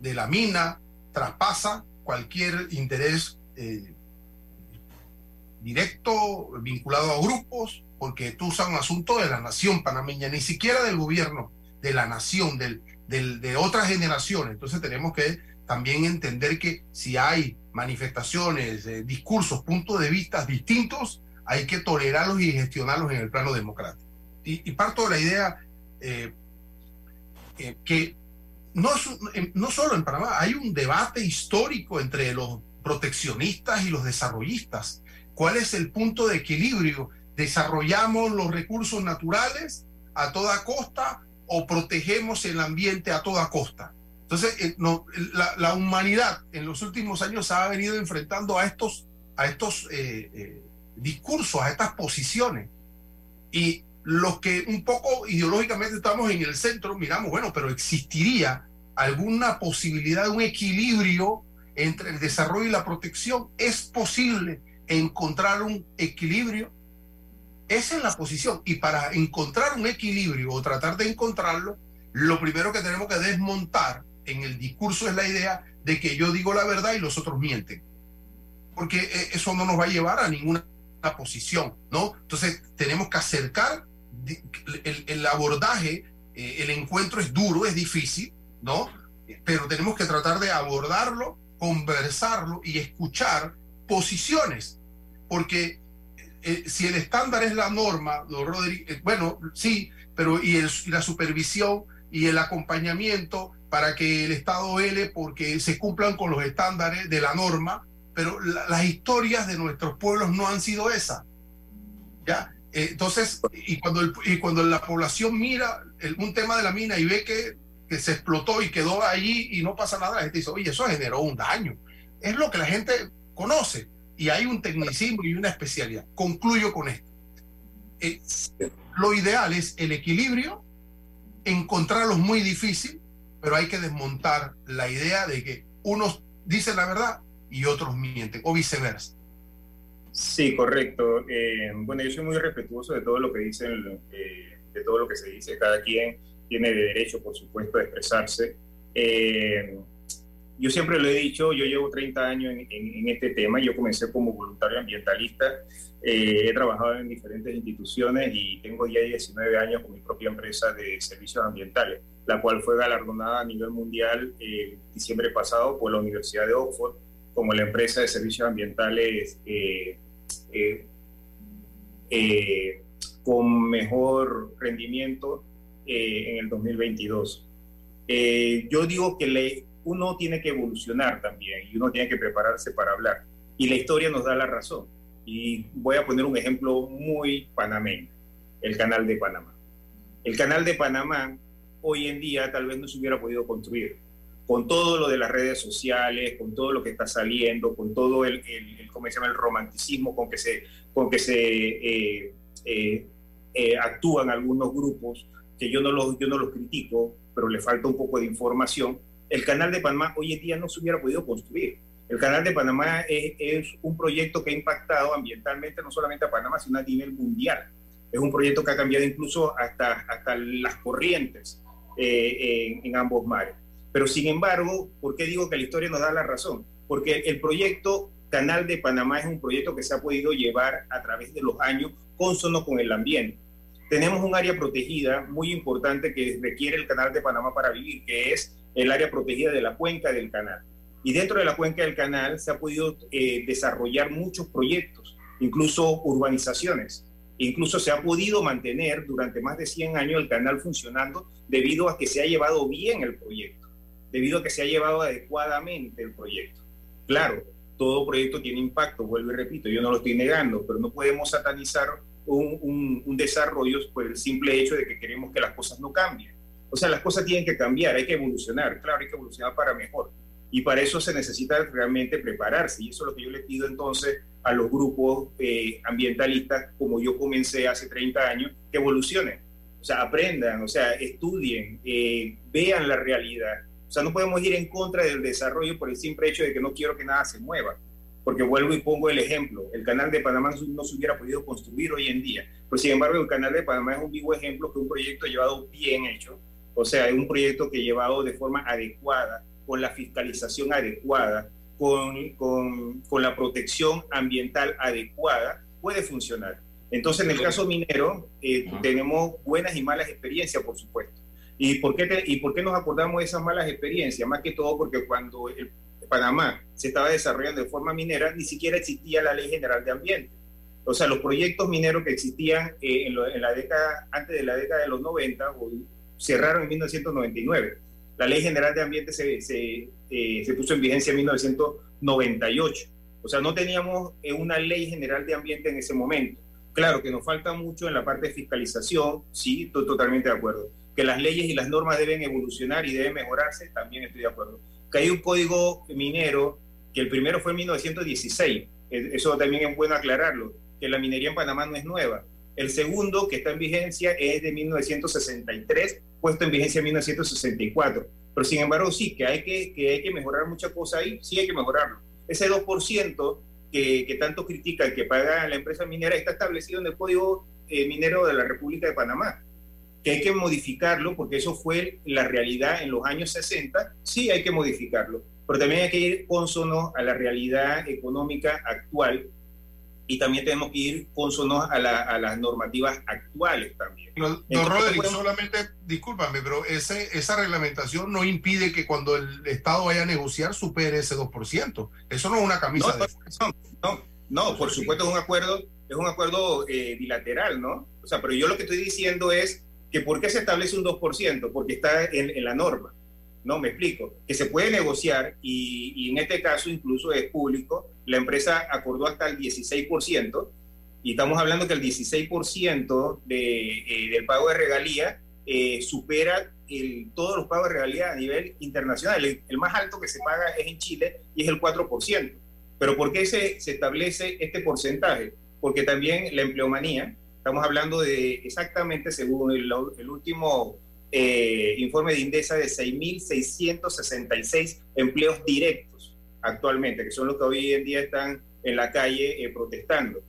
de la mina traspasa cualquier interés eh, directo vinculado a grupos, porque usas un asunto de la nación panameña, ni siquiera del gobierno, de la nación, del, de otras generaciones. Entonces tenemos que también entender que si hay manifestaciones, eh, discursos, puntos de vista distintos, hay que tolerarlos y gestionarlos en el plano democrático. Y, parto de la idea eh, eh, que no, no solo en Panamá, hay un debate histórico entre los proteccionistas y los desarrollistas. ¿Cuál es el punto de equilibrio? ¿Desarrollamos los recursos naturales a toda costa o protegemos el ambiente a toda costa? Entonces, eh, no, la, humanidad en los últimos años ha venido enfrentando a estos, a estos eh, eh, discursos, a estas posiciones. Y los que un poco ideológicamente estamos en el centro, miramos, bueno, pero existiría alguna posibilidad de un equilibrio entre el desarrollo y la protección. ¿Es posible encontrar un equilibrio? Esa es la posición. Y para encontrar un equilibrio o tratar de encontrarlo, lo primero que tenemos que desmontar en el discurso es la idea de que yo digo la verdad y los otros mienten. Porque eh, eso no nos va a llevar a ninguna posición, ¿no? Entonces tenemos que acercar el, abordaje, eh, el encuentro es duro, es difícil, ¿no? Pero tenemos que tratar de abordarlo, conversarlo y escuchar posiciones, porque eh, si el estándar es la norma, bueno, sí, pero y, y la supervisión y el acompañamiento para que el Estado vele porque se cumplan con los estándares de la norma, pero las historias de nuestros pueblos no han sido esas. ¿ya? Eh, entonces, y cuando, y cuando la población mira un tema de la mina y ve que, que se explotó y quedó allí y no pasa nada, la gente dice, oye, eso generó un daño. Es lo que la gente conoce y hay un tecnicismo y una especialidad. Concluyo con esto. Eh, lo ideal es el equilibrio, encontrarlo muy difícil, pero hay que desmontar la idea de que unos dicen la verdad y otros mienten, o viceversa. Sí, correcto. Eh, bueno, yo soy muy respetuoso de todo lo que dicen, de todo lo que se dice. Cada quien tiene derecho, por supuesto, a expresarse. Eh, yo siempre lo he dicho, yo llevo 30 años en, en este tema. Yo comencé como voluntario ambientalista. he trabajado en diferentes instituciones y tengo ya 19 años con mi propia empresa de servicios ambientales la cual fue galardonada a nivel mundial en eh, diciembre pasado por la Universidad de Oxford como la empresa de servicios ambientales eh, eh, con mejor rendimiento en el 2022. yo digo que uno tiene que evolucionar también y uno tiene que prepararse para hablar. Y la historia nos da la razón. Y voy a poner un ejemplo muy panameño, el canal de Panamá. El canal de Panamá hoy en día tal vez no se hubiera podido construir. Con todo lo de las redes sociales, con todo lo que está saliendo, con todo el, el, ¿cómo se llama? el romanticismo con que se, con que se eh, eh, eh, actúan algunos grupos, que yo no, los, yo no los critico, pero le falta un poco de información, el canal de Panamá hoy en día no se hubiera podido construir. El canal de Panamá es, es un proyecto que ha impactado ambientalmente no solamente a Panamá, sino a nivel mundial. Es un proyecto que ha cambiado incluso hasta, hasta las corrientes eh, en, ambos mares. Pero sin embargo, ¿por qué digo que la historia nos da la razón? Porque el proyecto Canal de Panamá es un proyecto que se ha podido llevar a través de los años consono con el ambiente. Tenemos un área protegida muy importante que requiere el Canal de Panamá para vivir, que es el área protegida de la cuenca del canal. Y dentro de la cuenca del canal se ha podido eh, desarrollar muchos proyectos, incluso urbanizaciones. Incluso se ha podido mantener durante más de 100 años el canal funcionando debido a que se ha llevado bien el proyecto, debido a que se ha llevado adecuadamente el proyecto. Claro, todo proyecto tiene impacto, vuelvo y repito, yo no lo estoy negando, pero no podemos satanizar un, un, desarrollo por el simple hecho de que queremos que las cosas no cambien. O sea, las cosas tienen que cambiar, hay que evolucionar, claro, hay que evolucionar para mejor. Y para eso se necesita realmente prepararse. Y eso es lo que yo le pido entonces a los grupos eh, ambientalistas, como yo comencé hace 30 años, que evolucionen. O sea, aprendan, o sea, estudien, eh, vean la realidad. O sea, no podemos ir en contra del desarrollo por el simple hecho de que no quiero que nada se mueva. porque vuelvo y pongo el ejemplo, el canal de Panamá no se hubiera podido construir hoy en día, pero sin embargo el canal de Panamá es un vivo ejemplo que un proyecto llevado bien hecho, o sea, es un proyecto que llevado de forma adecuada, con la fiscalización adecuada, con, con, con la protección ambiental adecuada, puede funcionar. Entonces, en el caso minero, eh, tenemos buenas y malas experiencias, por supuesto. ¿Y por, qué ¿Y por qué nos acordamos de esas malas experiencias? Más que todo porque cuando el Panamá se estaba desarrollando de forma minera, ni siquiera existía la Ley General de Ambiente. O sea, los proyectos mineros que existían eh, en, la década, antes de la década de los 90, cerraron en 1999. La Ley General de Ambiente se, se, eh, se puso en vigencia en 1998. O sea, no teníamos eh, una Ley General de Ambiente en ese momento. Claro que nos falta mucho en la parte de fiscalización, sí, estoy totalmente de acuerdo. Que las leyes y las normas deben evolucionar y deben mejorarse, también estoy de acuerdo que hay un código minero, que el primero fue en 1916, eso también es bueno aclararlo, que la minería en Panamá no es nueva. El segundo, que está en vigencia, es de 1963, puesto en vigencia en 1964. Pero sin embargo, sí, que hay que, que hay que mejorar muchas cosas ahí, sí hay que mejorarlo. Ese 2% que, que tanto critican que paga la empresa minera está establecido en el Código eh, Minero de la República de Panamá que hay que modificarlo, porque eso fue la realidad en los años 60, sí hay que modificarlo, pero también hay que ir consono a la realidad económica actual y también tenemos que ir consono a, a las normativas actuales también. No, Roderick, solamente, discúlpame, pero ese, esa reglamentación no impide que cuando el Estado vaya a negociar supere ese 2%. Eso no es una camisa no, de fuerza. No, no, por supuesto es un acuerdo, es un acuerdo eh, bilateral, ¿no? O sea, pero yo lo que estoy diciendo es que ¿por qué se establece un 2%? Porque está en, la norma. No, me explico. Que se puede negociar y, en este caso incluso es público. La empresa acordó hasta el 16% y estamos hablando que el 16% de, eh, del pago de regalía eh, supera el, todos los pagos de regalía a nivel internacional. El, más alto que se paga es en Chile y es el 4%. Pero ¿por qué se, se establece este porcentaje? Porque también la empleomanía, Estamos hablando de exactamente, según el, último eh, informe de Indesa, de 6.666 empleos directos actualmente, que son los que hoy en día están en la calle eh, protestando,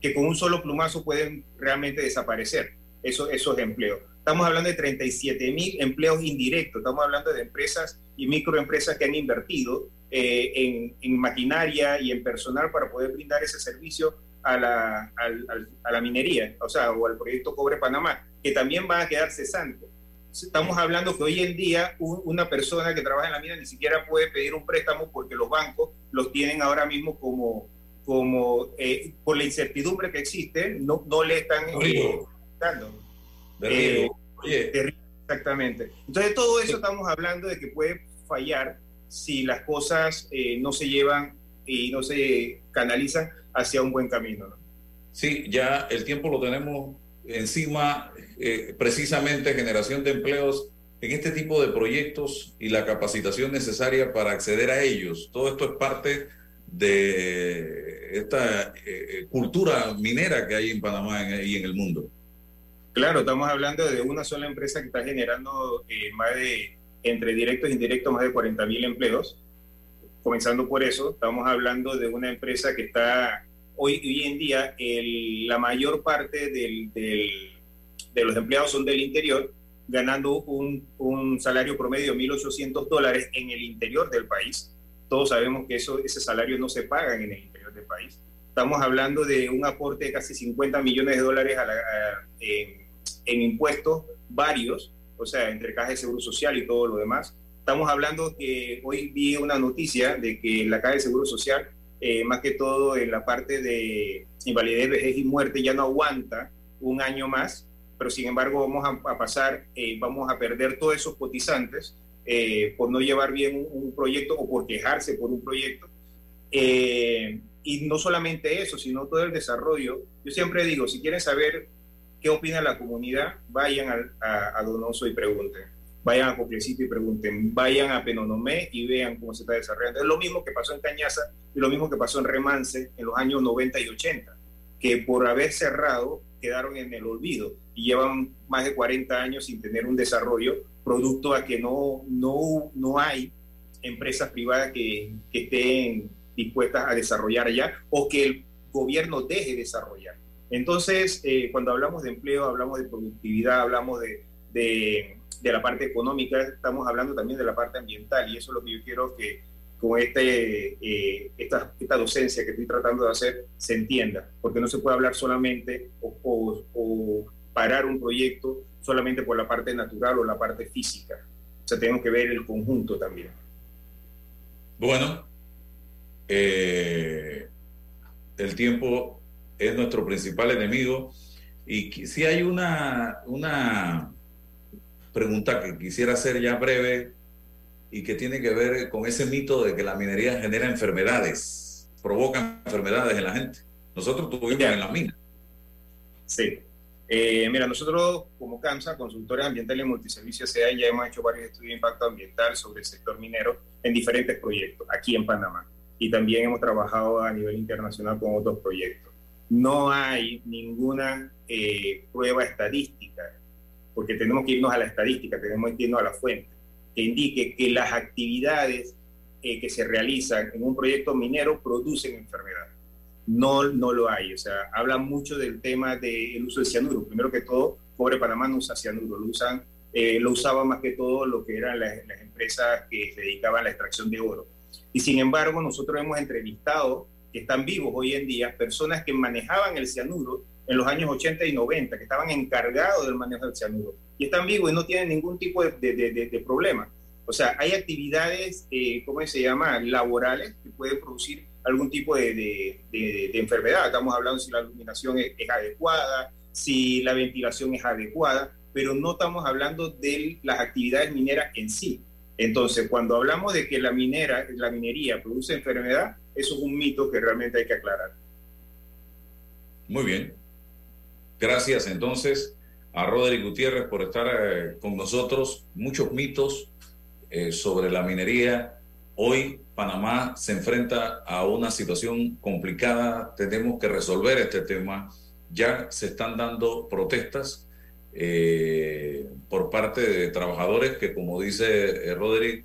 que con un solo plumazo pueden realmente desaparecer esos, esos empleos. Estamos hablando de 37.000 empleos indirectos, estamos hablando de empresas y microempresas que han invertido eh, en, maquinaria y en personal para poder brindar ese servicio a la, a la minería, o sea, o al proyecto Cobre Panamá, que también va a quedar cesante. Estamos hablando que hoy en día una persona que trabaja en la mina ni siquiera puede pedir un préstamo porque los bancos los tienen ahora mismo como, como eh, por la incertidumbre que existe, no, no le están eh, dando. Eh, exactamente. Entonces, todo eso estamos hablando de que puede fallar si las cosas no se llevan y no se canalizan hacia un buen camino. ¿no? Sí, ya el tiempo lo tenemos encima, eh, precisamente generación de empleos en este tipo de proyectos y la capacitación necesaria para acceder a ellos. Todo esto es parte de esta eh, eh, cultura minera que hay en Panamá y en el mundo. Claro, estamos hablando de una sola empresa que está generando más de, entre directos e indirectos, más de 40 mil empleos comenzando por eso, estamos hablando de una empresa que está hoy, hoy en día, la mayor parte del, de los empleados son del interior, ganando un, un salario promedio de 1.800 dólares en el interior del país. Todos sabemos que eso, ese salario no se paga en el interior del país. Estamos hablando de un aporte de casi 50 millones de dólares en, en impuestos varios, o sea, entre caja de seguro social y todo lo demás Estamos hablando que hoy vi una noticia de que la Caja de Seguro Social, eh, más que todo en la parte de invalidez, vejez y muerte, ya no aguanta un año más, pero sin embargo vamos a, pasar, eh, vamos a perder todos esos cotizantes eh, por no llevar bien un, proyecto o por quejarse por un proyecto. y no solamente eso, sino todo el desarrollo. Yo siempre digo, si quieren saber qué opina la comunidad, vayan a, a Donoso y pregunten vayan a Coplecito y pregunten, vayan a Penonomé y vean cómo se está desarrollando. Es lo mismo que pasó en Cañaza y lo mismo que pasó en Remance en los años 90 y 80, que por haber cerrado quedaron en el olvido y llevan más de 40 años sin tener un desarrollo, producto a que no, no, no hay empresas privadas que, que estén dispuestas a desarrollar allá o que el gobierno deje desarrollar. Entonces, eh, cuando hablamos de empleo, hablamos de productividad, hablamos de, de, la parte económica, estamos hablando también de la parte ambiental y eso es lo que yo quiero que con este, eh, esta, esta, docencia que estoy tratando de hacer se entienda, porque no se puede hablar solamente o, o, parar un proyecto solamente por la parte natural o la parte física. O sea, tenemos que ver el conjunto también. Bueno, eh, el tiempo es nuestro principal enemigo y si hay una, una pregunta que quisiera hacer ya breve y que tiene que ver con ese mito de que la minería genera enfermedades, provoca enfermedades en la gente. Nosotros tuvimos en la mina. Sí. Eh, mira, nosotros como CAMSA, Consultores Ambientales y Multiservicios SEA, ya hemos hecho varios estudios de impacto ambiental sobre el sector minero en diferentes proyectos aquí en Panamá. Y también hemos trabajado a nivel internacional con otros proyectos. No hay ninguna eh, prueba estadística, porque tenemos que irnos a la estadística, tenemos que irnos a la fuente que indique que las actividades eh, que se realizan en un proyecto minero producen enfermedad. No, no lo hay. O sea, habla mucho del tema del uso de cianuro. Primero que todo, Pobre Panamá no usa cianuro, lo usan, eh, lo usaba más que todo lo que eran las, empresas que se dedicaban a la extracción de oro. Y sin embargo, nosotros hemos entrevistado, que están vivos hoy en día, personas que manejaban el cianuro en los años 80 y 90, que estaban encargados del manejo del cianuro y están vivos y no tienen ningún tipo de, de, problema. O sea, hay actividades, eh, ¿cómo se llama?, laborales que pueden producir algún tipo de, enfermedad. Estamos hablando si la iluminación es, adecuada, si la ventilación es adecuada, pero no estamos hablando de las actividades mineras en sí. Entonces, cuando hablamos de que la minera, la minería produce enfermedad, eso es un mito que realmente hay que aclarar. Muy bien. Gracias. Entonces, a Roderick Gutiérrez por estar eh, con nosotros. Muchos mitos eh, sobre la minería. Hoy Panamá se enfrenta a una situación complicada. Tenemos que resolver este tema. Ya se están dando protestas eh, por parte de trabajadores que, como dice Roderick,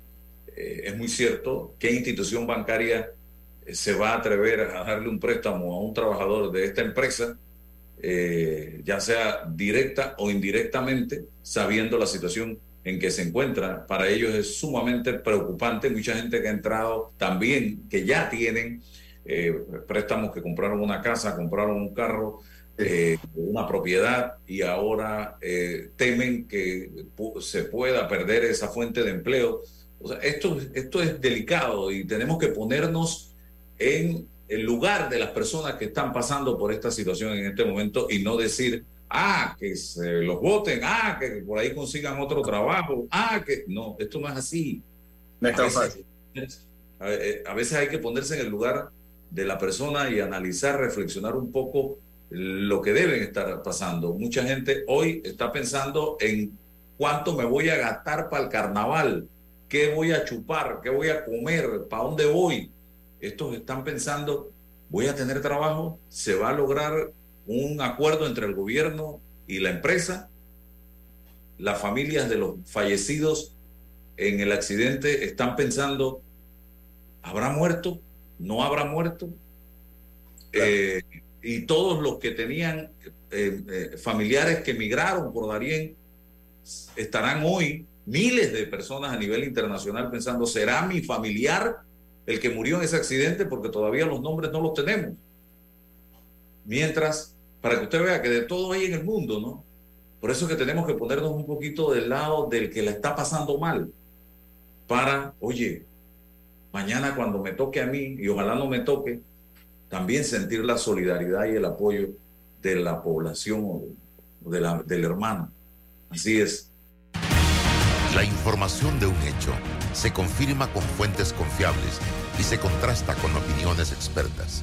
es muy cierto. ¿Qué institución bancaria se va a atrever a darle un préstamo a un trabajador de esta empresa? Eh, ya sea directa o indirectamente, sabiendo la situación en que se encuentra. Para ellos es sumamente preocupante. Mucha gente que ha entrado también, que ya tienen eh, préstamos, que compraron una casa, compraron un carro, eh, una propiedad y ahora temen que se pueda perder esa fuente de empleo. O sea, esto, esto es delicado y tenemos que ponernos en el lugar de las personas que están pasando por esta situación en este momento y no decir, ah, que se los voten, ah, que por ahí consigan otro trabajo, ah, que no, esto no es así. No es tan fácil. Eh, a veces hay que ponerse en el lugar de la persona y analizar, reflexionar un poco lo que deben estar pasando. Mucha gente hoy está pensando en cuánto me voy a gastar para el carnaval, qué voy a chupar, qué voy a comer, para dónde voy estos están pensando, voy a tener trabajo, se va a lograr un acuerdo entre el gobierno y la empresa, las familias de los fallecidos en el accidente están pensando, ¿habrá muerto? ¿No habrá muerto? Eh, y todos los que tenían eh, eh, familiares que emigraron por Darién estarán hoy miles de personas a nivel internacional pensando, ¿será mi familiar el que murió en ese accidente porque todavía los nombres no los tenemos. Mientras, para que usted vea que de todo hay en el mundo, ¿no? Por eso es que tenemos que ponernos un poquito del lado del que la está pasando mal, para, oye, mañana cuando me toque a mí, y ojalá no me toque, también sentir la solidaridad y el apoyo de la población o de la, del hermano. Así es. La información de un hecho se confirma con fuentes confiables y se contrasta con opiniones expertas.